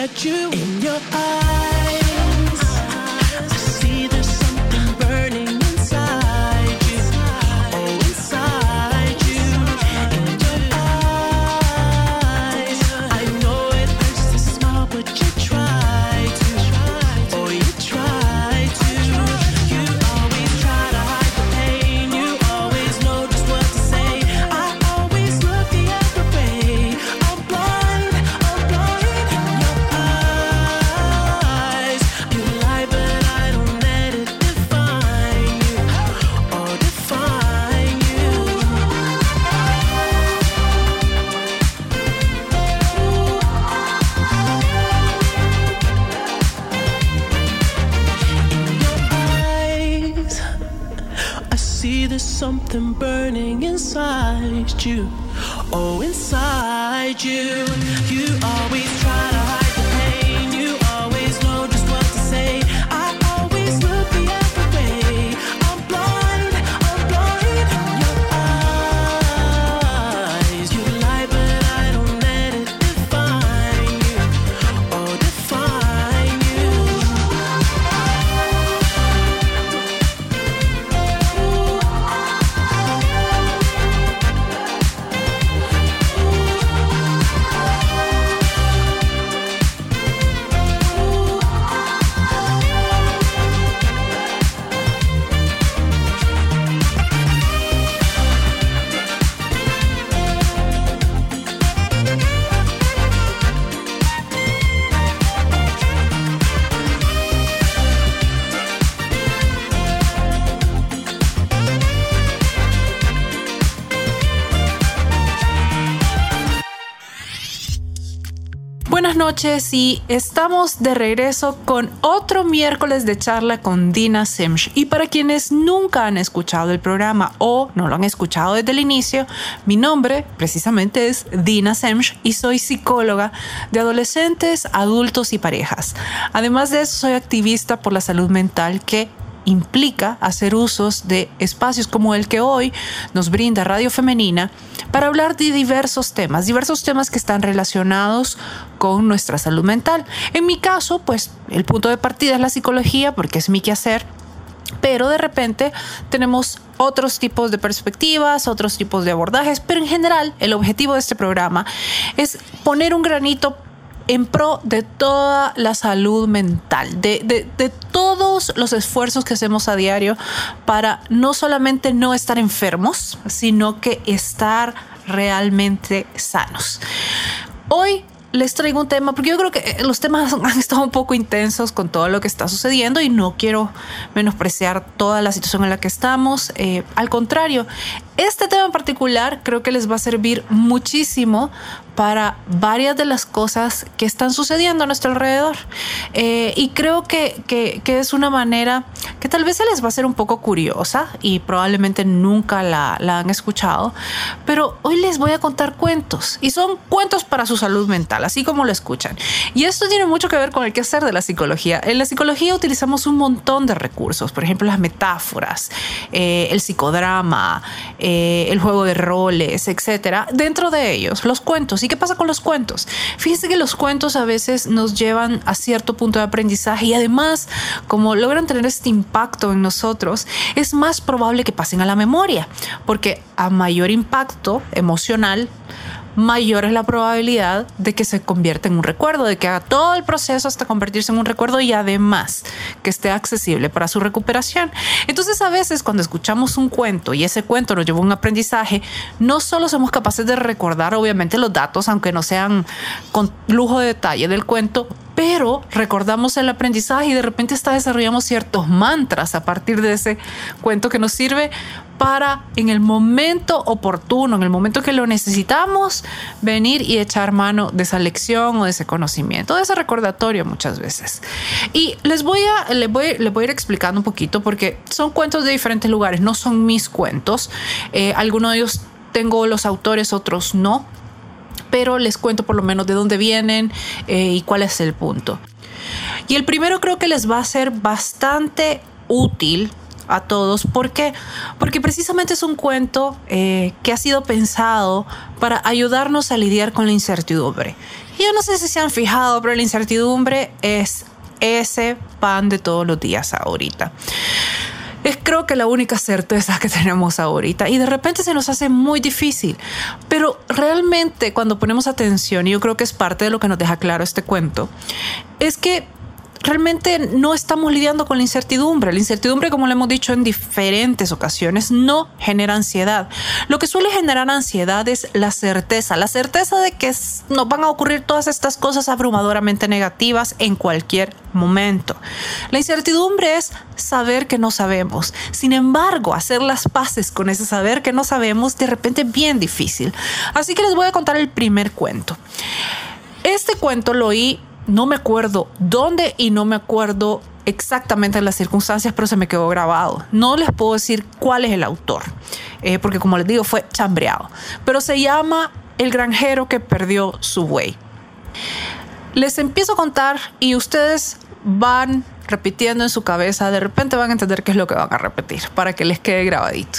at you in your eyes. Noches y estamos de regreso con otro miércoles de charla con Dina Simsh. Y para quienes nunca han escuchado el programa o no lo han escuchado desde el inicio, mi nombre precisamente es Dina Simsh y soy psicóloga de adolescentes, adultos y parejas. Además de eso, soy activista por la salud mental que implica hacer usos de espacios como el que hoy nos brinda Radio Femenina para hablar de diversos temas, diversos temas que están relacionados con nuestra salud mental. En mi caso, pues el punto de partida es la psicología porque es mi quehacer, pero de repente tenemos otros tipos de perspectivas, otros tipos de abordajes, pero en general el objetivo de este programa es poner un granito en pro de toda la salud mental, de, de, de, todos los esfuerzos que hacemos a diario para no solamente no estar enfermos, sino que estar realmente sanos. Hoy les traigo un tema, porque yo creo que eh, los temas han estado un poco intensos con todo lo que está sucediendo y no quiero menospreciar toda la situación en la que estamos. Eh, al contrario, este tema en particular creo que les va a servir muchísimo para varias de las cosas que están sucediendo a nuestro alrededor. Eh, y creo que, que, que, es una manera que tal vez se les va a hacer un poco curiosa y probablemente nunca la, la han escuchado, pero hoy les voy a contar cuentos y son cuentos para su salud mental, así como lo escuchan. Y esto tiene mucho que ver con el quehacer de la psicología. En la psicología utilizamos un montón de recursos, por ejemplo, las metáforas, eh, el psicodrama, eh, el juego de roles, etcétera. Dentro de ellos, los cuentos. ¿Y qué pasa con los cuentos? Fíjense que los cuentos a veces nos llevan a cierto punto de aprendizaje y además, como logran tener este impacto en nosotros, es más probable que pasen a la memoria, porque a mayor impacto emocional, mayor es la probabilidad de que se convierta en un recuerdo, de que haga todo el proceso hasta convertirse en un recuerdo y además que esté accesible para su recuperación. Entonces a veces cuando escuchamos un cuento y ese cuento nos lleva a un aprendizaje, no solo somos capaces de recordar obviamente los datos, aunque no sean con lujo de detalle del cuento, pero recordamos el aprendizaje y de repente está desarrollamos ciertos mantras a partir de ese cuento que nos sirve para en el momento oportuno, en el momento que lo necesitamos, venir y echar mano de esa lección o de ese conocimiento, de ese recordatorio muchas veces. Y les voy a, les voy, les voy a ir explicando un poquito porque son cuentos de diferentes lugares, no son mis cuentos. Eh, algunos de ellos tengo los autores, otros no pero les cuento por lo menos de dónde vienen eh, y cuál es el punto. Y el primero creo que les va a ser bastante útil a todos. ¿Por qué? Porque precisamente es un cuento eh, que ha sido pensado para ayudarnos a lidiar con la incertidumbre. Y yo no sé si se han fijado, pero la incertidumbre es ese pan de todos los días ahorita es creo que la única certeza que tenemos ahorita y de repente se nos hace muy difícil. Pero realmente cuando ponemos atención, y yo creo que es parte de lo que nos deja claro este cuento, es que realmente no estamos lidiando con la incertidumbre. La incertidumbre, como le hemos dicho en diferentes ocasiones, no genera ansiedad. Lo que suele generar ansiedad es la certeza, la certeza de que nos van a ocurrir todas estas cosas abrumadoramente negativas en cualquier momento. La incertidumbre es saber que no sabemos. Sin embargo, hacer las paces con ese saber que no sabemos de repente es bien difícil. Así que les voy a contar el primer cuento. Este cuento lo oí no me acuerdo dónde y no me acuerdo exactamente las circunstancias, pero se me quedó grabado. No les puedo decir cuál es el autor, eh, porque como les digo, fue chambreado. Pero se llama El granjero que perdió su buey. Les empiezo a contar y ustedes van repitiendo en su cabeza, de repente van a entender qué es lo que van a repetir para que les quede grabadito.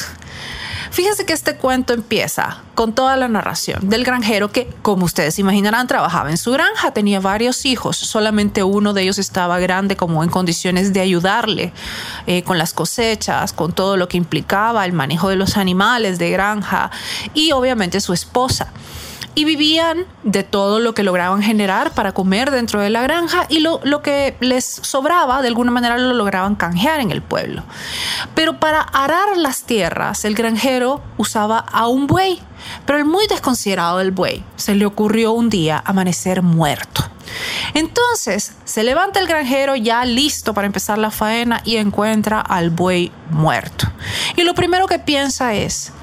Fíjense que este cuento empieza con toda la narración del granjero que, como ustedes imaginarán, trabajaba en su granja, tenía varios hijos, solamente uno de ellos estaba grande como en condiciones de ayudarle eh, con las cosechas, con todo lo que implicaba el manejo de los animales de granja y obviamente su esposa y vivían de todo lo que lograban generar para comer dentro de la granja y lo, lo, que les sobraba de alguna manera lo lograban canjear en el pueblo. Pero para arar las tierras el granjero usaba a un buey, pero el muy desconsiderado del buey se le ocurrió un día amanecer muerto. Entonces se levanta el granjero ya listo para empezar la faena y encuentra al buey muerto. Y lo primero que piensa es,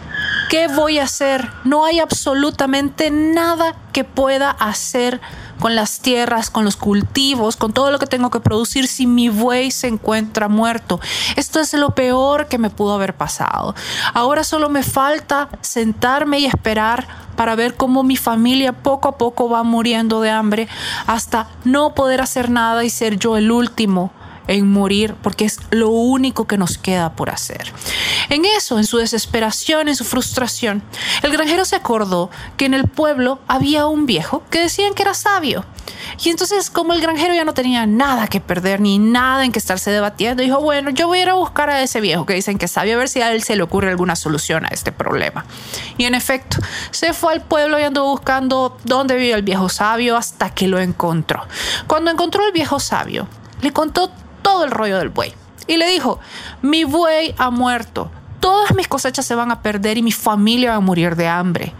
¿Qué voy a hacer? No hay absolutamente nada que pueda hacer con las tierras, con los cultivos, con todo lo que tengo que producir si mi buey se encuentra muerto. Esto es lo peor que me pudo haber pasado. Ahora solo me falta sentarme y esperar para ver cómo mi familia poco a poco va muriendo de hambre hasta no poder hacer nada y ser yo el último en morir porque es lo único que nos queda por hacer. En eso, en su desesperación, en su frustración, el granjero se acordó que en el pueblo había un viejo que decían que era sabio. Y entonces, como el granjero ya no tenía nada que perder ni nada en que estarse debatiendo, dijo, bueno, yo voy a ir a buscar a ese viejo que dicen que sabe a ver si a él se le ocurre alguna solución a este problema. Y en efecto, se fue al pueblo y andó buscando dónde vivía el viejo sabio hasta que lo encontró. Cuando encontró al viejo sabio, le contó todo el rollo del buey y le dijo, mi buey ha muerto, todas mis cosechas se van a perder y mi familia va a morir de hambre.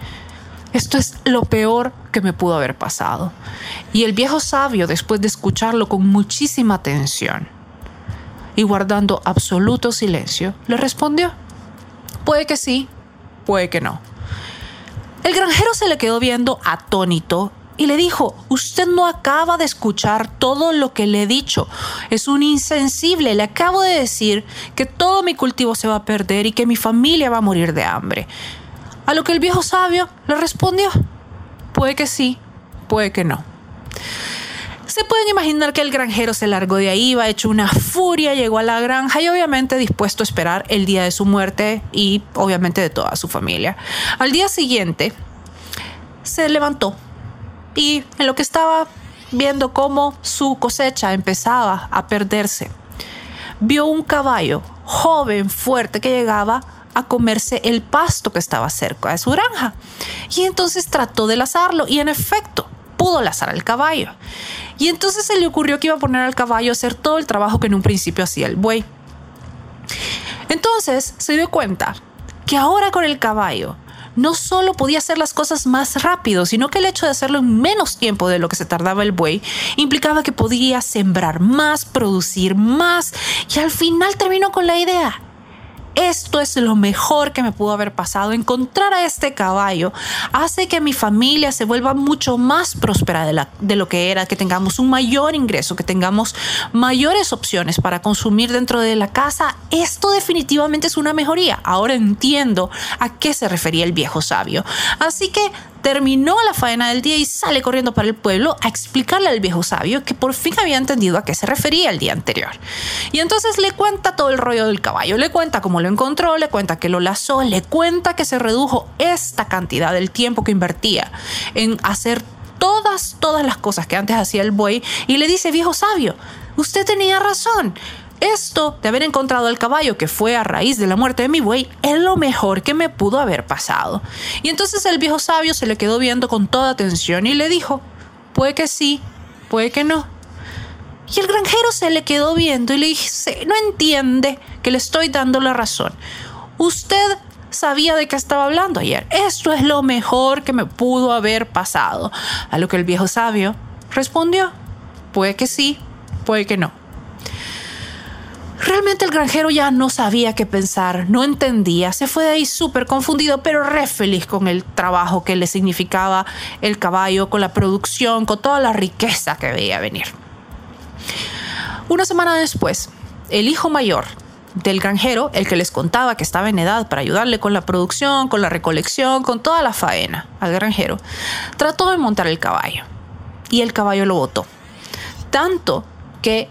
Esto es lo peor que me pudo haber pasado. Y el viejo sabio, después de escucharlo con muchísima atención y guardando absoluto silencio, le respondió, puede que sí, puede que no. El granjero se le quedó viendo atónito y le dijo, usted no acaba de escuchar todo lo que le he dicho. Es un insensible. Le acabo de decir que todo mi cultivo se va a perder y que mi familia va a morir de hambre. A lo que el viejo sabio le respondió, puede que sí, puede que no. Se pueden imaginar que el granjero se largó de ahí, iba hecho una furia, llegó a la granja y obviamente dispuesto a esperar el día de su muerte y obviamente de toda su familia. Al día siguiente se levantó y en lo que estaba viendo cómo su cosecha empezaba a perderse, vio un caballo joven, fuerte, que llegaba a comerse el pasto que estaba cerca de su granja. Y entonces trató de lazarlo y en efecto pudo lazar al caballo. Y entonces se le ocurrió que iba a poner al caballo a hacer todo el trabajo que en un principio hacía el buey. Entonces se dio cuenta que ahora con el caballo no solo podía hacer las cosas más rápido, sino que el hecho de hacerlo en menos tiempo de lo que se tardaba el buey implicaba que podía sembrar más, producir más y al final terminó con la idea esto es lo mejor que me pudo haber pasado. Encontrar a este caballo hace que mi familia se vuelva mucho más próspera de, lo que era, que tengamos un mayor ingreso, que tengamos mayores opciones para consumir dentro de la casa. Esto definitivamente es una mejoría. Ahora entiendo a qué se refería el viejo sabio. Así que terminó la faena del día y sale corriendo para el pueblo a explicarle al viejo sabio que por fin había entendido a qué se refería el día anterior. Y entonces le cuenta todo el rollo del caballo, le cuenta cómo lo encontró, le cuenta que lo lazó, le cuenta que se redujo esta cantidad del tiempo que invertía en hacer todas, todas las cosas que antes hacía el buey y le dice, viejo sabio, usted tenía razón. Esto de haber encontrado el caballo que fue a raíz de la muerte de mi buey es lo mejor que me pudo haber pasado. Y entonces el viejo sabio se le quedó viendo con toda atención y le dijo, puede que sí, puede que no. Y el granjero se le quedó viendo y le dice, no entiende que le estoy dando la razón. Usted sabía de qué estaba hablando ayer. Esto es lo mejor que me pudo haber pasado. A lo que el viejo sabio respondió, puede que sí, puede que no. Realmente el granjero ya no sabía qué pensar, no entendía, se fue de ahí súper confundido, pero re feliz con el trabajo que le significaba el caballo, con la producción, con toda la riqueza que veía venir. Una semana después, el hijo mayor del granjero, el que les contaba que estaba en edad para ayudarle con la producción, con la recolección, con toda la faena al granjero, trató de montar el caballo y el caballo lo botó. Tanto que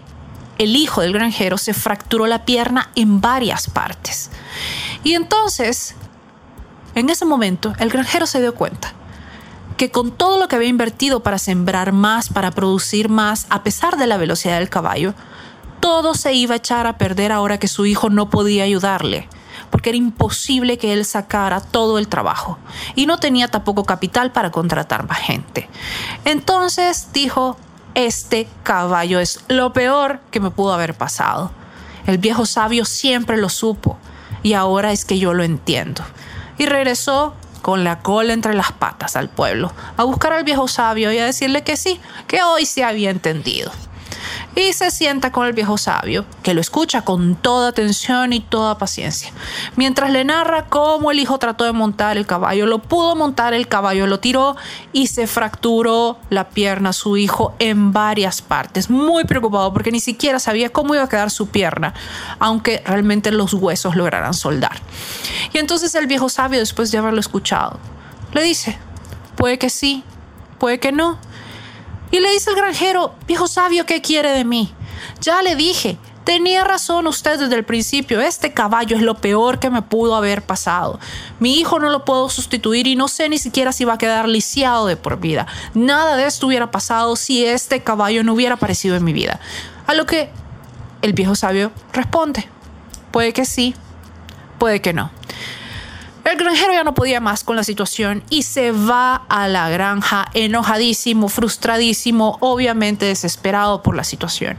el hijo del granjero se fracturó la pierna en varias partes. Y entonces, en ese momento, el granjero se dio cuenta que con todo lo que había invertido para sembrar más, para producir más, a pesar de la velocidad del caballo, todo se iba a echar a perder ahora que su hijo no podía ayudarle, porque era imposible que él sacara todo el trabajo y no tenía tampoco capital para contratar más gente. Entonces dijo, este caballo es lo peor que me pudo haber pasado. El viejo sabio siempre lo supo y ahora es que yo lo entiendo. Y regresó con la cola entre las patas al pueblo a buscar al viejo sabio y a decirle que sí, que hoy se había entendido y se sienta con el viejo sabio, que lo escucha con toda atención y toda paciencia, mientras le narra cómo el hijo trató de montar el caballo, lo pudo montar, el caballo lo tiró y se fracturó la pierna a su hijo en varias partes, muy preocupado porque ni siquiera sabía cómo iba a quedar su pierna, aunque realmente los huesos lograran soldar. Y entonces el viejo sabio, después de haberlo escuchado, le dice, puede que sí, puede que no, y le dice el granjero, viejo sabio, ¿qué quiere de mí? Ya le dije, Tenía razón usted desde el principio, este caballo es lo peor que me pudo haber pasado. Mi hijo no lo puedo sustituir y no sé ni siquiera si va a quedar lisiado de por vida. Nada de esto hubiera pasado si este caballo no hubiera aparecido en mi vida. A lo que el viejo sabio responde, puede que sí, puede que no. Granjero ya no podía más con la situación y se va a la granja enojadísimo, frustradísimo, obviamente desesperado por la situación.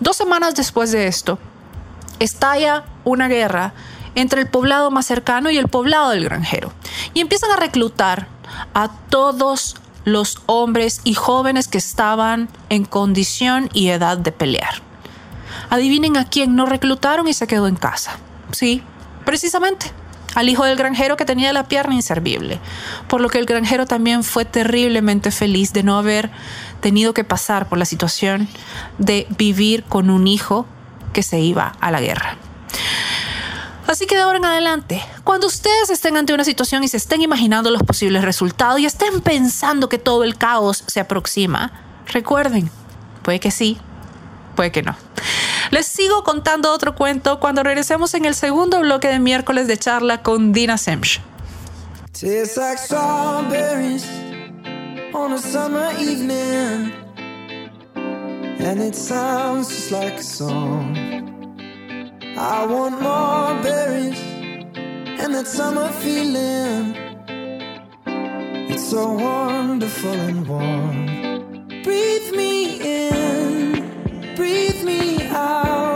Dos semanas después de esto, estalla una guerra entre el poblado más cercano y el poblado del granjero y empiezan a reclutar a todos los hombres y jóvenes que estaban en condición y edad de pelear. Adivinen a quién no reclutaron y se quedó en casa. Sí, precisamente al hijo del granjero que tenía la pierna inservible, por lo que el granjero también fue terriblemente feliz de no haber tenido que pasar por la situación de vivir con un hijo que se iba a la guerra. Así que de ahora en adelante, cuando ustedes estén ante una situación y se estén imaginando los posibles resultados y estén pensando que todo el caos se aproxima, recuerden, puede que sí, puede que no. Les sigo contando otro cuento cuando regresemos en el segundo bloque de miércoles de charla con Dina Semch. Tastes like strawberries on a summer evening, and it sounds just like a song. I want more berries and that summer feeling. It's so wonderful and warm. Breathe me in, breathe me out.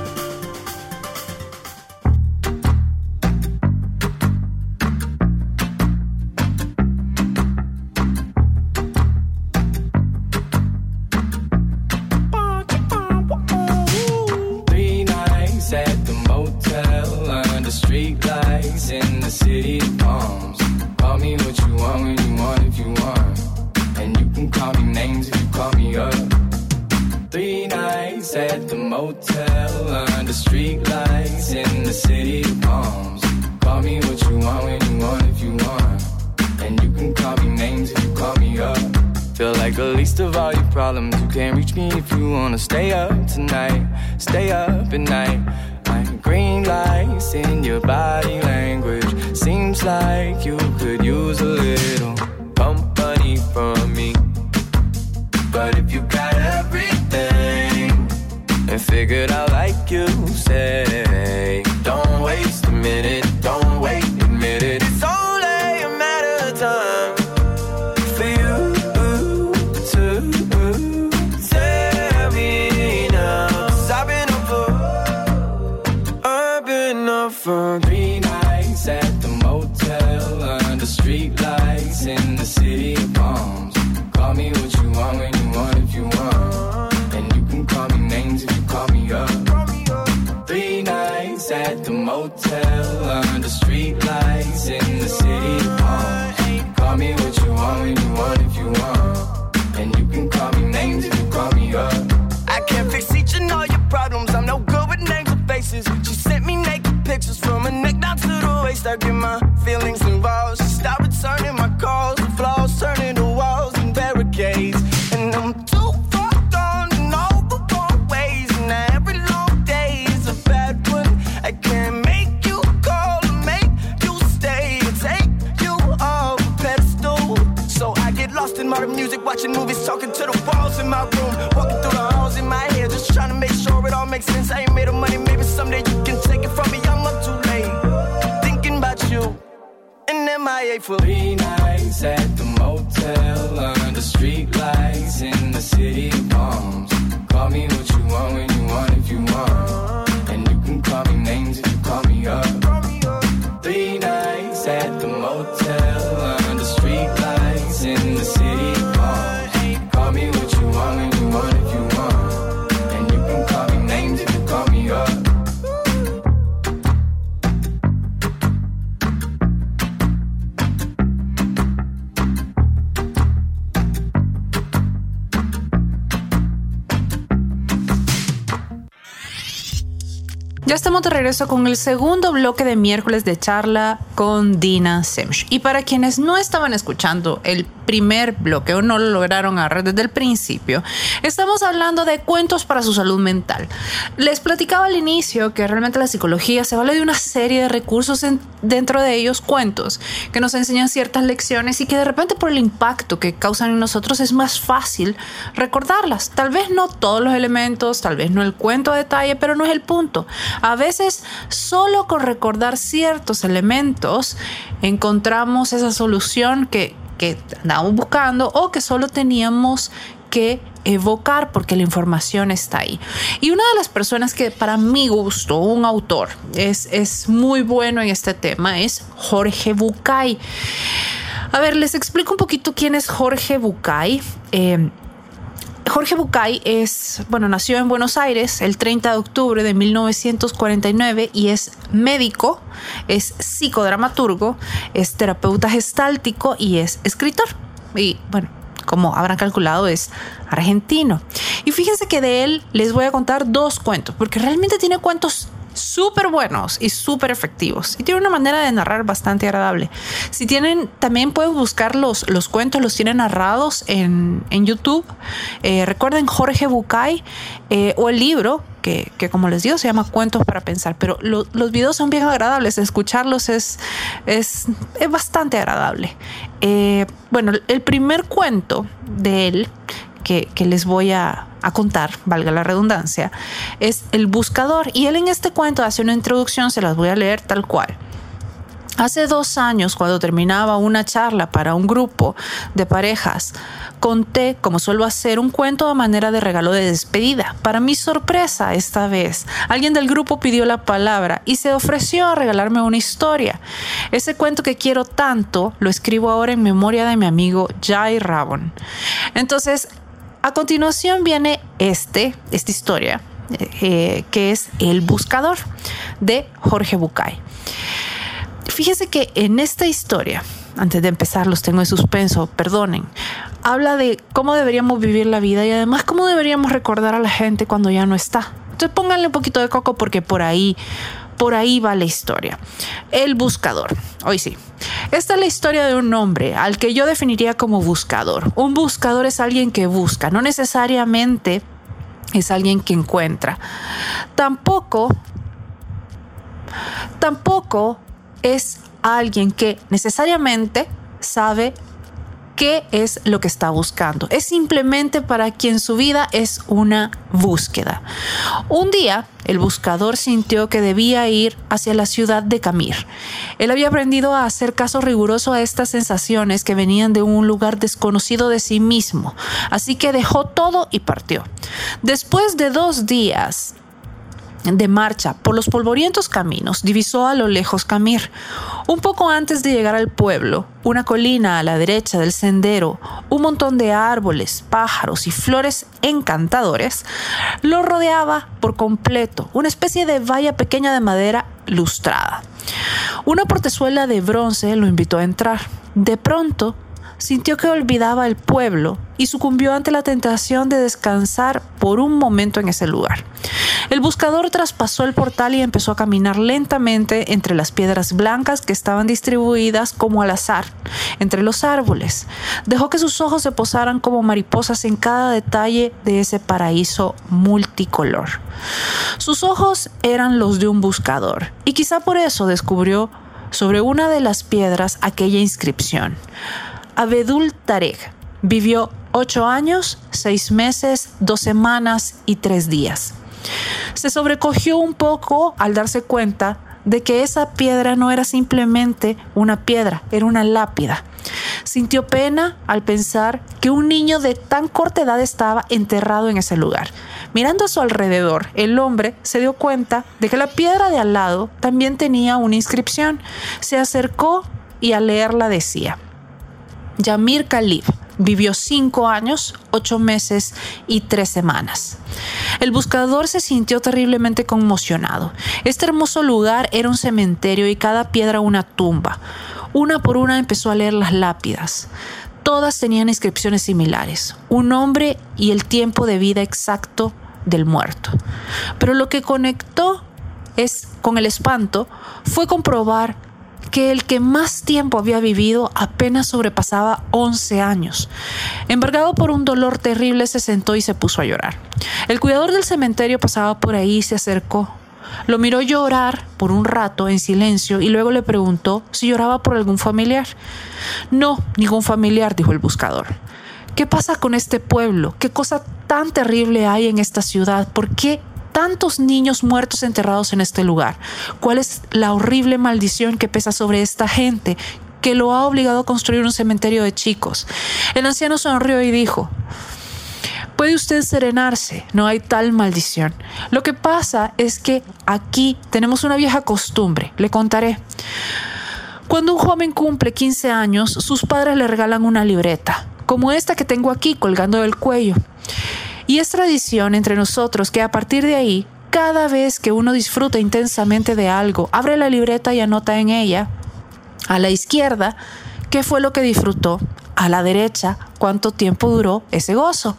Up at night. Like green lights in your body language. Seems like you regreso con el segundo bloque de miércoles de charla con Dina Semch. Y para quienes no estaban escuchando el primer bloque o no lo lograron agarrar desde el principio, estamos hablando de cuentos para su salud mental. Les platicaba al inicio que realmente la psicología se vale de una serie de recursos en- dentro de ellos cuentos que nos enseñan ciertas lecciones y que de repente por el impacto que causan en nosotros es más fácil recordarlas. Tal vez no todos los elementos, tal vez no el cuento a detalle, pero no es el punto. A veces solo con recordar ciertos elementos encontramos esa solución que, que andábamos buscando o que solo teníamos que evocar porque la información está ahí. Y una de las personas que para mi gusto, un autor, es, es muy bueno en este tema es Jorge Bucay. A ver, les explico un poquito quién es Jorge Bucay. Eh, Jorge Bucay es, bueno, nació en Buenos Aires el 30 de octubre de 1949 y es médico, es psicodramaturgo, es terapeuta gestáltico y es escritor. Y bueno, como habrán calculado, es argentino. Y fíjense que de él les voy a contar dos cuentos, porque realmente tiene cuentos súper buenos y súper efectivos. Y tiene una manera de narrar bastante agradable. Si tienen, también pueden buscar los, los cuentos, los tienen narrados en, en YouTube. Eh, recuerden Jorge Bucay eh, o el libro. Que, que, como les digo se llama Cuentos para Pensar, pero lo, los videos son bien agradables, escucharlos es, es, es bastante agradable. Eh, bueno, el primer cuento de él que, les voy a, a, contar, valga la redundancia, es El Buscador. Y él en este cuento hace una introducción, se las voy a leer tal cual. Hace dos años, cuando terminaba una charla para un grupo de parejas, conté, como suelo hacer, un cuento a manera de regalo de despedida. Para mi sorpresa, esta vez, alguien del grupo pidió la palabra y se ofreció a regalarme una historia. Ese cuento que quiero tanto lo escribo ahora en memoria de mi amigo Jai Rabon. Entonces, a continuación viene este, esta historia, eh, que es El Buscador, de Jorge Bucay. Fíjese que en esta historia, antes de empezar, los tengo en suspenso, perdonen, habla de cómo deberíamos vivir la vida y además cómo deberíamos recordar a la gente cuando ya no está. Entonces pónganle un poquito de coco porque por ahí por ahí va la historia. El buscador. Hoy sí. Esta es la historia de un hombre al que yo definiría como buscador. Un buscador es alguien que busca, no necesariamente es alguien que encuentra. Tampoco, tampoco es alguien que necesariamente sabe qué es lo que está buscando. Es simplemente para quien su vida es una búsqueda. Un día, el buscador sintió que debía ir hacia la ciudad de Camir. Él había aprendido a hacer caso riguroso a estas sensaciones que venían de un lugar desconocido de sí mismo, así que dejó todo y partió. Después de dos días, de marcha por los polvorientos caminos, divisó a lo lejos Camir. Un poco antes de llegar al pueblo, una colina a la derecha del sendero, un montón de árboles, pájaros y flores encantadores, lo rodeaba por completo, una especie de valla pequeña de madera lustrada. Una portezuela de bronce lo invitó a entrar. De pronto, sintió que olvidaba el pueblo y sucumbió ante la tentación de descansar por un momento en ese lugar. El buscador traspasó el portal y empezó a caminar lentamente entre las piedras blancas que estaban distribuidas como al azar entre los árboles. Dejó que sus ojos se posaran como mariposas en cada detalle de ese paraíso multicolor. Sus ojos eran los de un buscador y quizá por eso descubrió sobre una de las piedras aquella inscripción. Abedul Tarek vivió ocho años, seis meses, dos semanas y tres días. Se sobrecogió un poco al darse cuenta de que esa piedra no era simplemente una piedra, era una lápida. Sintió pena al pensar que un niño de tan corta edad estaba enterrado en ese lugar. Mirando a su alrededor, el hombre se dio cuenta de que la piedra de al lado también tenía una inscripción. Se acercó y al leerla decía, Yamir Khalib, Vivió cinco años, ocho meses y tres semanas. El buscador se sintió terriblemente conmocionado. Este hermoso lugar era un cementerio y cada piedra una tumba. Una por una empezó a leer las lápidas. Todas tenían inscripciones similares, un nombre y el tiempo de vida exacto del muerto. Pero lo que conectó es con el espanto fue comprobar que el que más tiempo había vivido apenas sobrepasaba 11 años. Embargado por un dolor terrible, se sentó y se puso a llorar. El cuidador del cementerio pasaba por ahí y se acercó. Lo miró llorar por un rato en silencio y luego le preguntó si lloraba por algún familiar. No, ningún familiar, dijo el buscador. ¿Qué pasa con este pueblo? ¿Qué cosa tan terrible hay en esta ciudad? ¿Por qué tantos niños muertos enterrados en este lugar? ¿Cuál es la horrible maldición que pesa sobre esta gente que lo ha obligado a construir un cementerio de chicos? El anciano sonrió y dijo, Puede usted serenarse, no hay tal maldición. Lo que pasa es que aquí tenemos una vieja costumbre, le contaré. Cuando un joven cumple 15 años, sus padres le regalan una libreta, como esta que tengo aquí colgando del cuello. Y es tradición entre nosotros que a partir de ahí, cada vez que uno disfruta intensamente de algo, abre la libreta y anota en ella, a la izquierda, qué fue lo que disfrutó, a la derecha, cuánto tiempo duró ese gozo.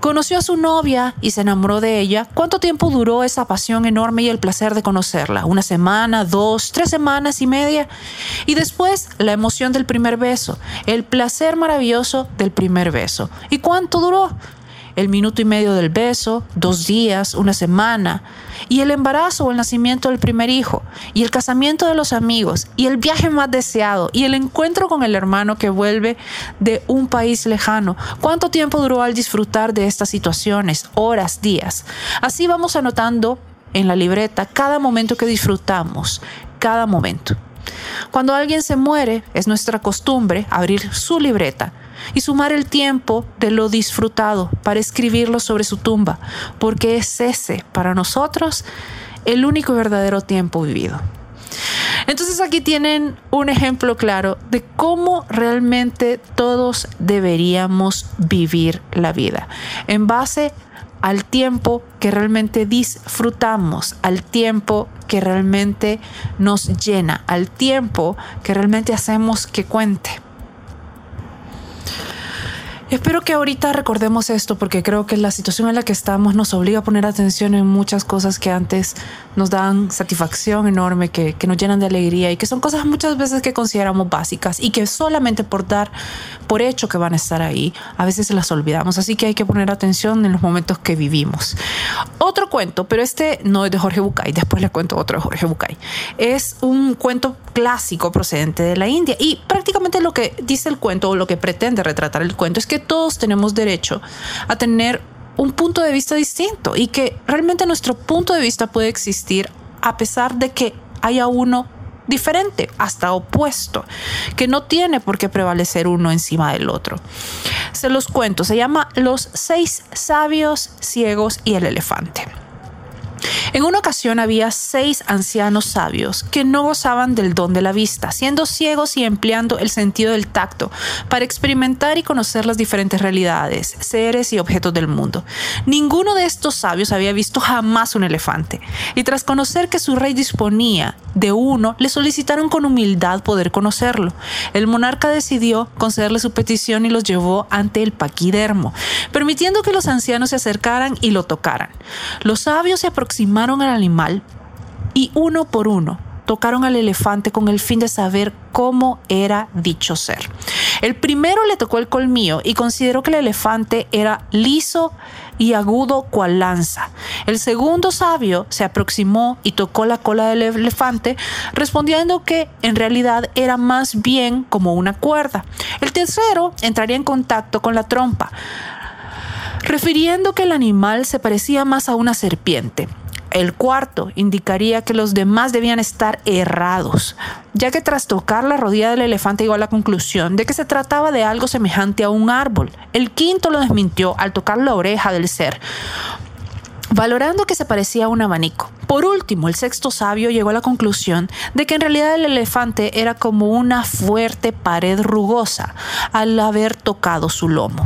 Conoció a su novia y se enamoró de ella. ¿Cuánto tiempo duró esa pasión enorme y el placer de conocerla? ¿Una semana, dos, tres semanas y media? Y después la emoción del primer beso, el placer maravilloso del primer beso. ¿Y cuánto duró? El minuto y medio del beso, dos días, una semana, y el embarazo o el nacimiento del primer hijo, y el casamiento de los amigos, y el viaje más deseado, y el encuentro con el hermano que vuelve de un país lejano. ¿Cuánto tiempo duró al disfrutar de estas situaciones? Horas, días. Así vamos anotando en la libreta cada momento que disfrutamos, cada momento. Cuando alguien se muere, es nuestra costumbre abrir su libreta y sumar el tiempo de lo disfrutado para escribirlo sobre su tumba, porque es ese, para nosotros, el único verdadero tiempo vivido. Entonces aquí tienen un ejemplo claro de cómo realmente todos deberíamos vivir la vida, en base al tiempo que realmente disfrutamos, al tiempo que realmente nos llena, al tiempo que realmente hacemos que cuente. Espero que ahorita recordemos esto porque creo que la situación en la que estamos nos obliga a poner atención en muchas cosas que antes nos dan satisfacción enorme, que, que nos llenan de alegría y que son cosas muchas veces que consideramos básicas y que solamente por dar por hecho que van a estar ahí, a veces las olvidamos. Así que hay que poner atención en los momentos que vivimos. Otro cuento, pero este no es de Jorge Bucay, después le cuento otro de Jorge Bucay. Es un cuento clásico procedente de la India y prácticamente lo que dice el cuento o lo que pretende retratar el cuento es que todos tenemos derecho a tener un punto de vista distinto y que realmente nuestro punto de vista puede existir a pesar de que haya uno diferente, hasta opuesto, que no tiene por qué prevalecer uno encima del otro. Se los cuento, se llama Los seis sabios, ciegos y el elefante. En una ocasión había seis ancianos sabios que no gozaban del don de la vista, siendo ciegos y empleando el sentido del tacto para experimentar y conocer las diferentes realidades, seres y objetos del mundo. Ninguno de estos sabios había visto jamás un elefante, y tras conocer que su rey disponía de uno, le solicitaron con humildad poder conocerlo. El monarca decidió concederle su petición y los llevó ante el paquidermo, permitiendo que los ancianos se acercaran y lo tocaran. Los sabios se aproximaron al animal y uno por uno tocaron al elefante con el fin de saber cómo era dicho ser. El primero le tocó el colmillo y consideró que el elefante era liso y agudo cual lanza. El segundo sabio se aproximó y tocó la cola del elefante, respondiendo que en realidad era más bien como una cuerda. El tercero entraría en contacto con la trompa, refiriendo que el animal se parecía más a una serpiente. El cuarto indicaría que los demás debían estar errados, ya que tras tocar la rodilla del elefante llegó a la conclusión de que se trataba de algo semejante a un árbol. El quinto lo desmintió al tocar la oreja del ser, valorando que se parecía a un abanico. Por último, el sexto sabio llegó a la conclusión de que en realidad el elefante era como una fuerte pared rugosa al haber tocado su lomo.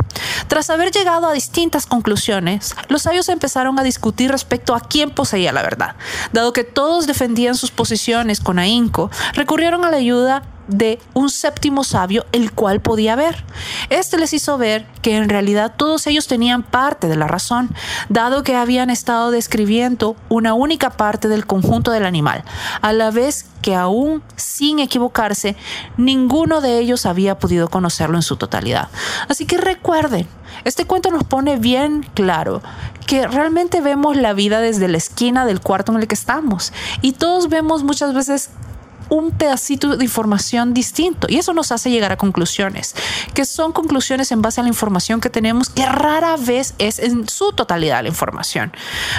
Tras haber llegado a distintas conclusiones, los sabios empezaron a discutir respecto a quién poseía la verdad. Dado que todos defendían sus posiciones con ahínco, recurrieron a la ayuda de un séptimo sabio, el cual podía ver. Este les hizo ver que en realidad todos ellos tenían parte de la razón, dado que habían estado describiendo una única parte del conjunto del animal, a la vez que aún sin equivocarse, ninguno de ellos había podido conocerlo en su totalidad. Así que recuerden, este cuento nos pone bien claro que realmente vemos la vida desde la esquina del cuarto en el que estamos y todos vemos muchas veces un pedacito de información distinto y eso nos hace llegar a conclusiones, que son conclusiones en base a la información que tenemos, que rara vez es en su totalidad la información.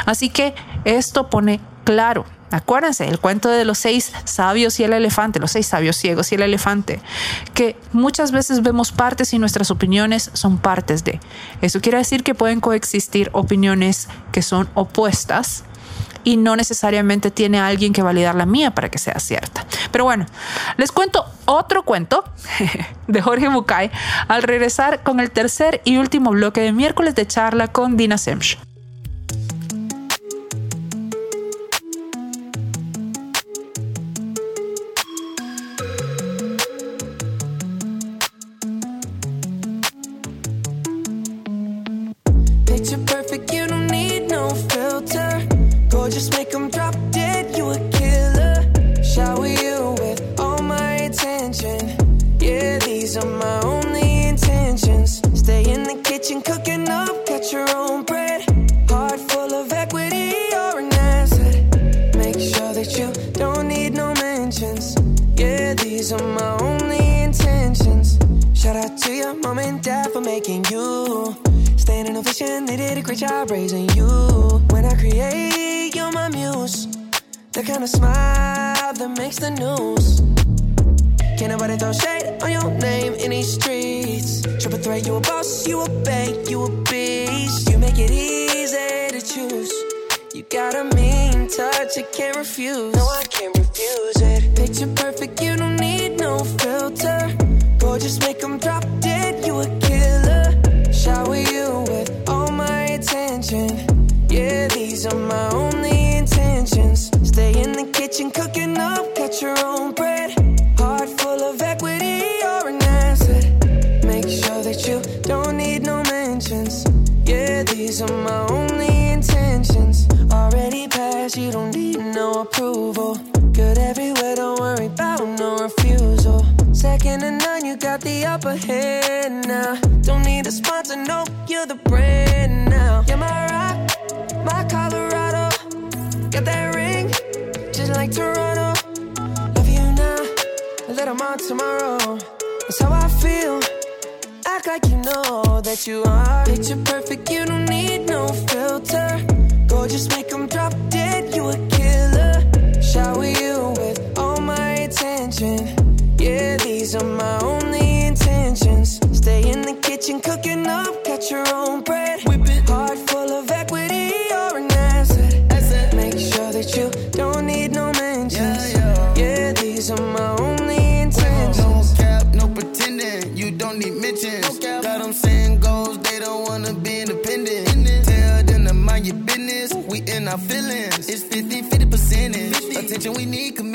Así que esto pone claro. Acuérdense, el cuento de los seis sabios y el elefante, los seis sabios ciegos y el elefante, que muchas veces vemos partes y nuestras opiniones son partes de. Eso quiere decir que pueden coexistir opiniones que son opuestas, y no necesariamente tiene alguien que validar la mía para que sea cierta. Pero bueno, les cuento otro cuento de Jorge Bucay al regresar con el tercer y último bloque de miércoles de charla con Dina Semch. guess you don't need no approval. Good everywhere, don't worry about no refusal. Second to none, you got the upper hand now. Don't need a sponsor, no, you're the brand now. You're my rock, my Colorado. Got that ring, just like Toronto. Love you now, a little more tomorrow. That's how I feel. Act like you know that you are. Picture perfect, you don't need no filter. Just make them drop dead, you a killer. Shower you with all my attention. Yeah, these are my only intentions. Stay in the kitchen, cooking up, catch your own bread. feelings. It's 50, 50 percentage. Attention we need commitment.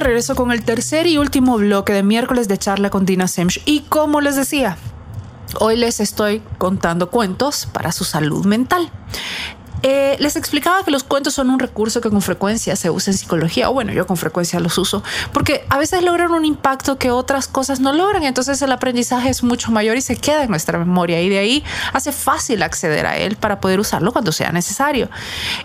Regreso con el tercer y último bloque de miércoles de charla con Dina Semch. Y como les decía, hoy les estoy contando cuentos para su salud mental. Eh, les explicaba que los cuentos son un recurso que con frecuencia se usa en psicología, o bueno, yo con frecuencia los uso, porque a veces logran un impacto que otras cosas no logran, entonces el aprendizaje es mucho mayor y se queda en nuestra memoria y de ahí hace fácil acceder a él para poder usarlo cuando sea necesario.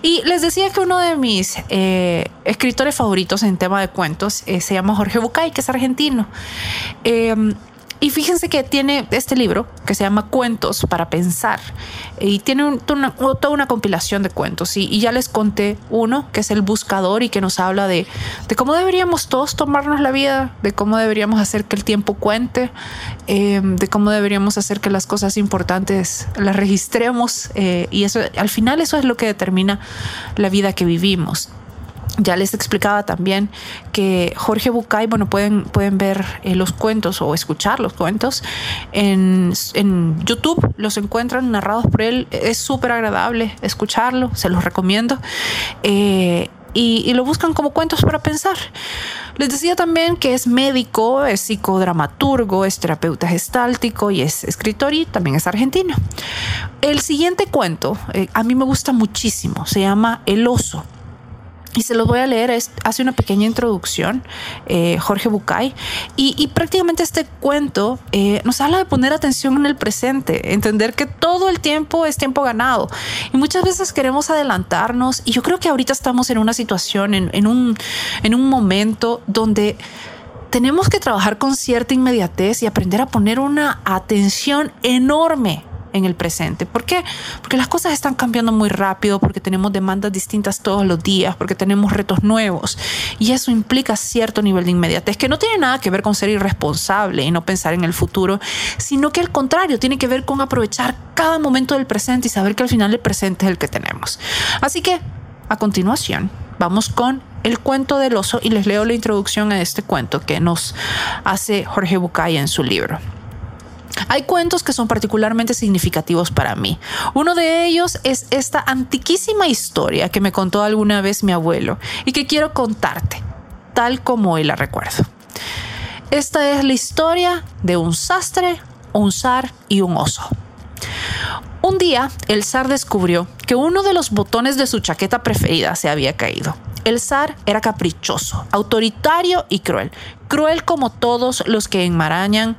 Y les decía que uno de mis eh, escritores favoritos en tema de cuentos eh, se llama Jorge Bucay, que es argentino. Y fíjense que tiene este libro que se llama Cuentos para Pensar y tiene una, toda una compilación de cuentos. Y, y ya les conté uno que es El Buscador y que nos habla de, de cómo deberíamos todos tomarnos la vida, de cómo deberíamos hacer que el tiempo cuente, eh, de cómo deberíamos hacer que las cosas importantes las registremos. eh, y eso, al final, eso es lo que determina la vida que vivimos. Ya les explicaba también que Jorge Bucay, bueno, pueden, pueden ver eh, los cuentos o escuchar los cuentos en, en YouTube, los encuentran narrados por él. Es súper agradable escucharlo, se los recomiendo. Eh, y, lo buscan como cuentos para pensar. Les decía también que es médico, es psicodramaturgo, es terapeuta gestáltico y es escritor y también es argentino. El siguiente cuento eh, a mí me gusta muchísimo, se llama El oso. Y se los voy a leer, es- hace una pequeña introducción, eh, Jorge Bucay, y, y prácticamente este cuento eh, nos habla de poner atención en el presente, entender que todo el tiempo es tiempo ganado. Y muchas veces queremos adelantarnos, y yo creo que ahorita estamos en una situación, en, en un, en un momento donde tenemos que trabajar con cierta inmediatez y aprender a poner una atención enorme en el presente. ¿Por qué? Porque las cosas están cambiando muy rápido, porque tenemos demandas distintas todos los días, porque tenemos retos nuevos. Y eso implica cierto nivel de inmediatez, que no tiene nada que ver con ser irresponsable y no pensar en el futuro, sino que al contrario, tiene que ver con aprovechar cada momento del presente y saber que al final el presente es el que tenemos. Así que, a continuación, vamos con el cuento del oso y les leo la introducción a este cuento que nos hace Jorge Bucay en su libro. Hay cuentos que son particularmente significativos para mí. Uno de ellos es esta antiquísima historia que me contó alguna vez mi abuelo y que quiero contarte, tal como hoy la recuerdo. Esta es la historia de un sastre, un zar y un oso. Un día, el zar descubrió que uno de los botones de su chaqueta preferida se había caído. El zar era caprichoso, autoritario y cruel. Cruel como todos los que enmarañan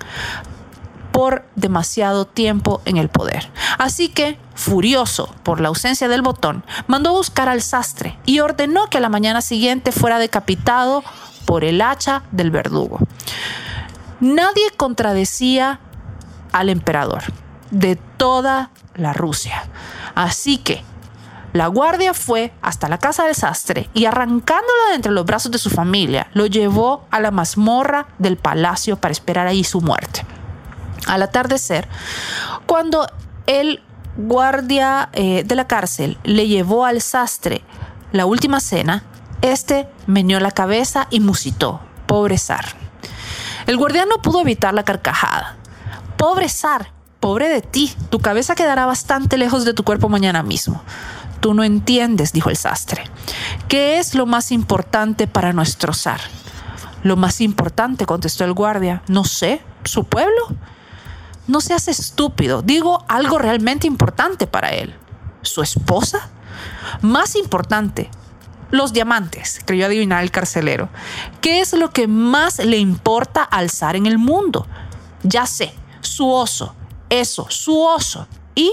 por demasiado tiempo en el poder. Así que, furioso por la ausencia del botón, mandó buscar al sastre y ordenó que a la mañana siguiente fuera decapitado por el hacha del verdugo. Nadie contradecía al emperador de toda la Rusia. Así que la guardia fue hasta la casa del sastre y arrancándolo de entre los brazos de su familia, lo llevó a la mazmorra del palacio para esperar allí su muerte. Al atardecer, cuando el guardia eh, de la cárcel le llevó al sastre la última cena, este meneó la cabeza y musitó, pobre zar. El guardián no pudo evitar la carcajada. Pobre zar, pobre de ti, tu cabeza quedará bastante lejos de tu cuerpo mañana mismo. Tú no entiendes, dijo el sastre. ¿Qué es lo más importante para nuestro zar? Lo más importante, contestó el guardia. No sé, su pueblo. No seas estúpido, digo algo realmente importante para él. ¿Su esposa? Más importante, los diamantes, creyó adivinar el carcelero. ¿Qué es lo que más le importa al zar en el mundo? Ya sé, su oso, eso, su oso. Y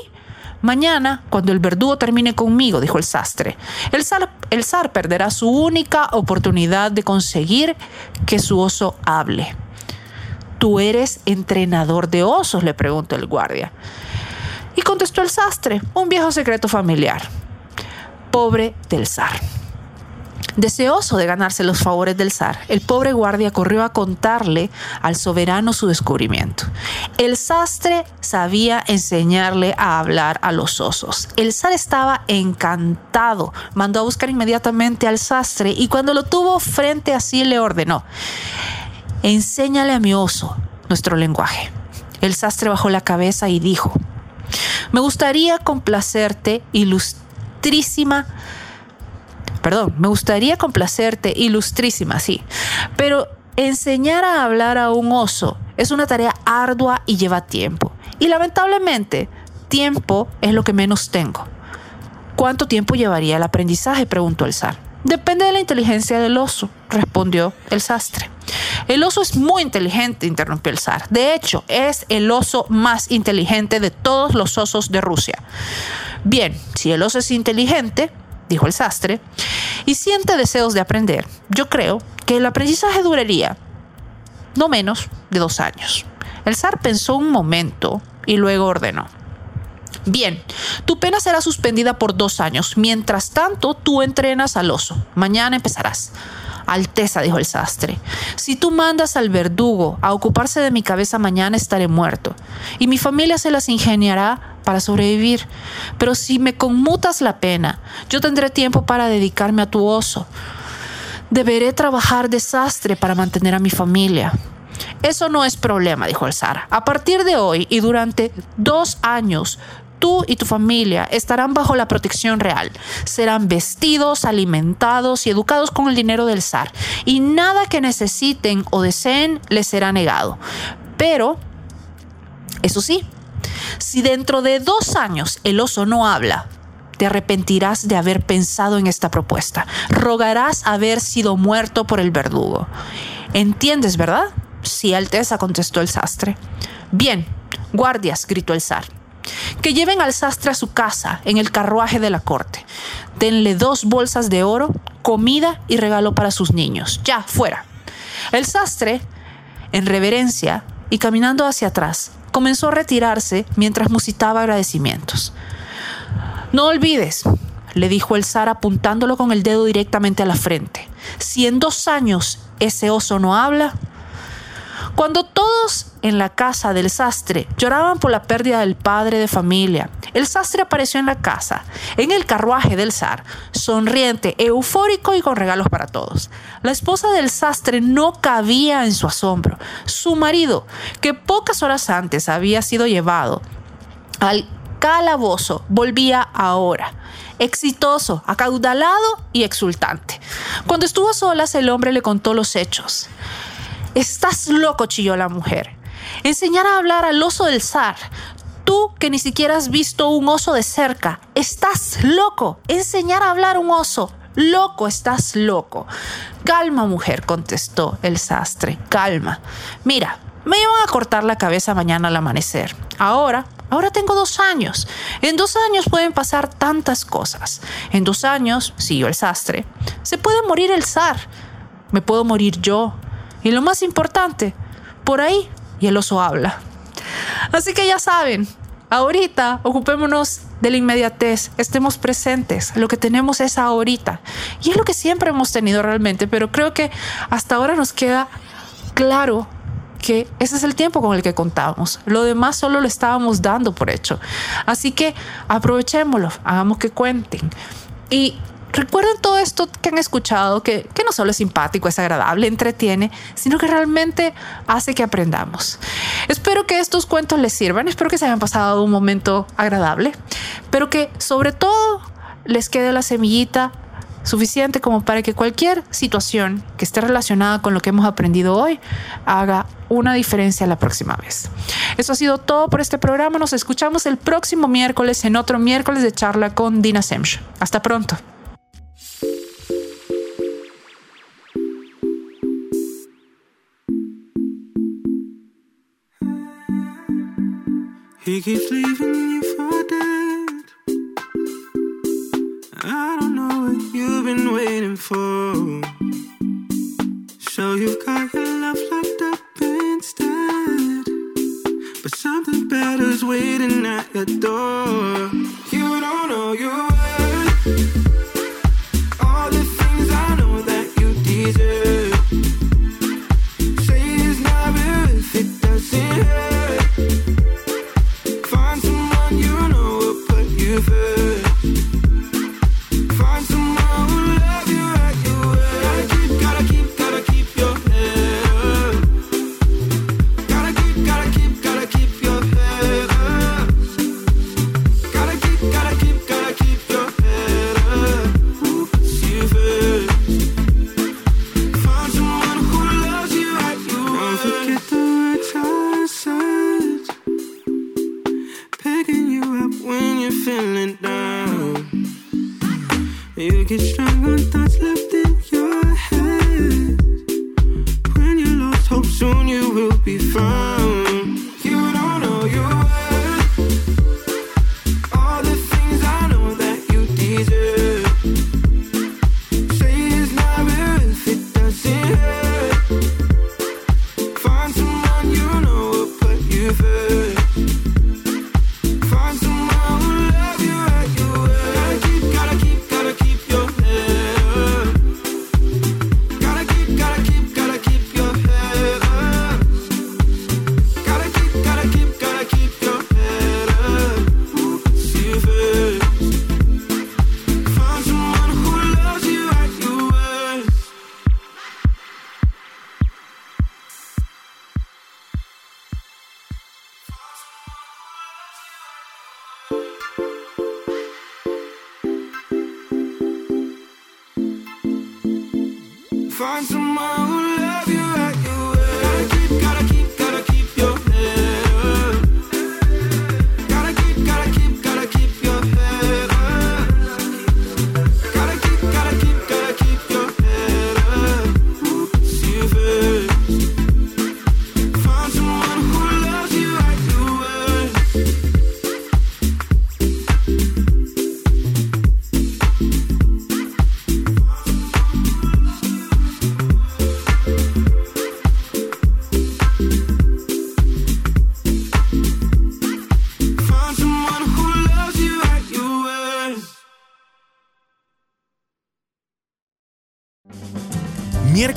mañana, cuando el verdugo termine conmigo, dijo el sastre, el zar, el zar perderá su única oportunidad de conseguir que su oso hable. ¿Tú eres entrenador de osos? le preguntó el guardia. Y contestó el sastre, un viejo secreto familiar. Pobre del zar. Deseoso de ganarse los favores del zar, el pobre guardia corrió a contarle al soberano su descubrimiento. El sastre sabía enseñarle a hablar a los osos. El zar estaba encantado, mandó a buscar inmediatamente al sastre y cuando lo tuvo frente a sí le ordenó, enséñale a mi oso nuestro lenguaje. El sastre bajó la cabeza y dijo, me gustaría complacerte, ilustrísima. Perdón, me gustaría complacerte, ilustrísima, sí. Pero enseñar a hablar a un oso es una tarea ardua y lleva tiempo. Y lamentablemente, tiempo es lo que menos tengo. ¿Cuánto tiempo llevaría el aprendizaje? preguntó el zar. Depende de la inteligencia del oso, respondió el sastre. El oso es muy inteligente, interrumpió el zar. De hecho, es el oso más inteligente de todos los osos de Rusia. Bien, si el oso es inteligente, dijo el sastre, y siente deseos de aprender, yo creo que el aprendizaje duraría no menos de dos años. El zar pensó un momento y luego ordenó. Bien, tu pena será suspendida por dos años. Mientras tanto, tú entrenas al oso. Mañana empezarás. Alteza, dijo el sastre, si tú mandas al verdugo a ocuparse de mi cabeza mañana estaré muerto, y mi familia se las ingeniará para sobrevivir. Pero si me conmutas la pena, yo tendré tiempo para dedicarme a tu oso. Deberé trabajar de sastre para mantener a mi familia. Eso no es problema, dijo el zar. A partir de hoy y durante dos años, tú y tu familia estarán bajo la protección real. Serán vestidos, alimentados y educados con el dinero del zar. Y nada que necesiten o deseen les será negado. Pero, eso sí, si dentro de dos años el oso no habla, te arrepentirás de haber pensado en esta propuesta. Rogarás haber sido muerto por el verdugo. ¿Entiendes, verdad? Sí, Alteza, contestó el sastre. Bien, guardias, gritó el zar que lleven al sastre a su casa en el carruaje de la corte. Denle dos bolsas de oro, comida y regalo para sus niños. Ya, fuera. El sastre, en reverencia y caminando hacia atrás, comenzó a retirarse mientras musitaba agradecimientos. No olvides, le dijo el zar apuntándolo con el dedo directamente a la frente. Si en dos años ese oso no habla, cuando todos en la casa del sastre lloraban por la pérdida del padre de familia, el sastre apareció en la casa, en el carruaje del zar, sonriente, eufórico y con regalos para todos. La esposa del sastre no cabía en su asombro. Su marido, que pocas horas antes había sido llevado al calabozo, volvía ahora exitoso, acaudalado y exultante. Cuando estuvo a solas, el hombre le contó los hechos. Estás loco, chilló la mujer. Enseñar a hablar al oso del zar. Tú que ni siquiera has visto un oso de cerca. Estás loco. Enseñar a hablar a un oso. Loco, estás loco. Calma, mujer, contestó el sastre. Calma. Mira, me iban a cortar la cabeza mañana al amanecer. Ahora, ahora tengo dos años. En dos años pueden pasar tantas cosas. En dos años, siguió el sastre, se puede morir el zar. Me puedo morir yo. Y lo más importante, por ahí, y el oso habla. Así que ya saben, ahorita ocupémonos de la inmediatez, estemos presentes, lo que tenemos es ahorita. Y es lo que siempre hemos tenido realmente, pero creo que hasta ahora nos queda claro que ese es el tiempo con el que contamos. Lo demás solo lo estábamos dando por hecho. Así que aprovechémoslo, hagamos que cuenten. Y Recuerden todo esto que han escuchado, que, no solo es simpático, es agradable, entretiene, sino que realmente hace que aprendamos. Espero que estos cuentos les sirvan, espero que se hayan pasado un momento agradable, pero que sobre todo les quede la semillita suficiente como para que cualquier situación que esté relacionada con lo que hemos aprendido hoy haga una diferencia la próxima vez. Eso ha sido todo por este programa. Nos escuchamos el próximo miércoles en otro miércoles de charla con Dina Semch. Hasta pronto. He keeps leaving you for dead. I don't know what you've been waiting for.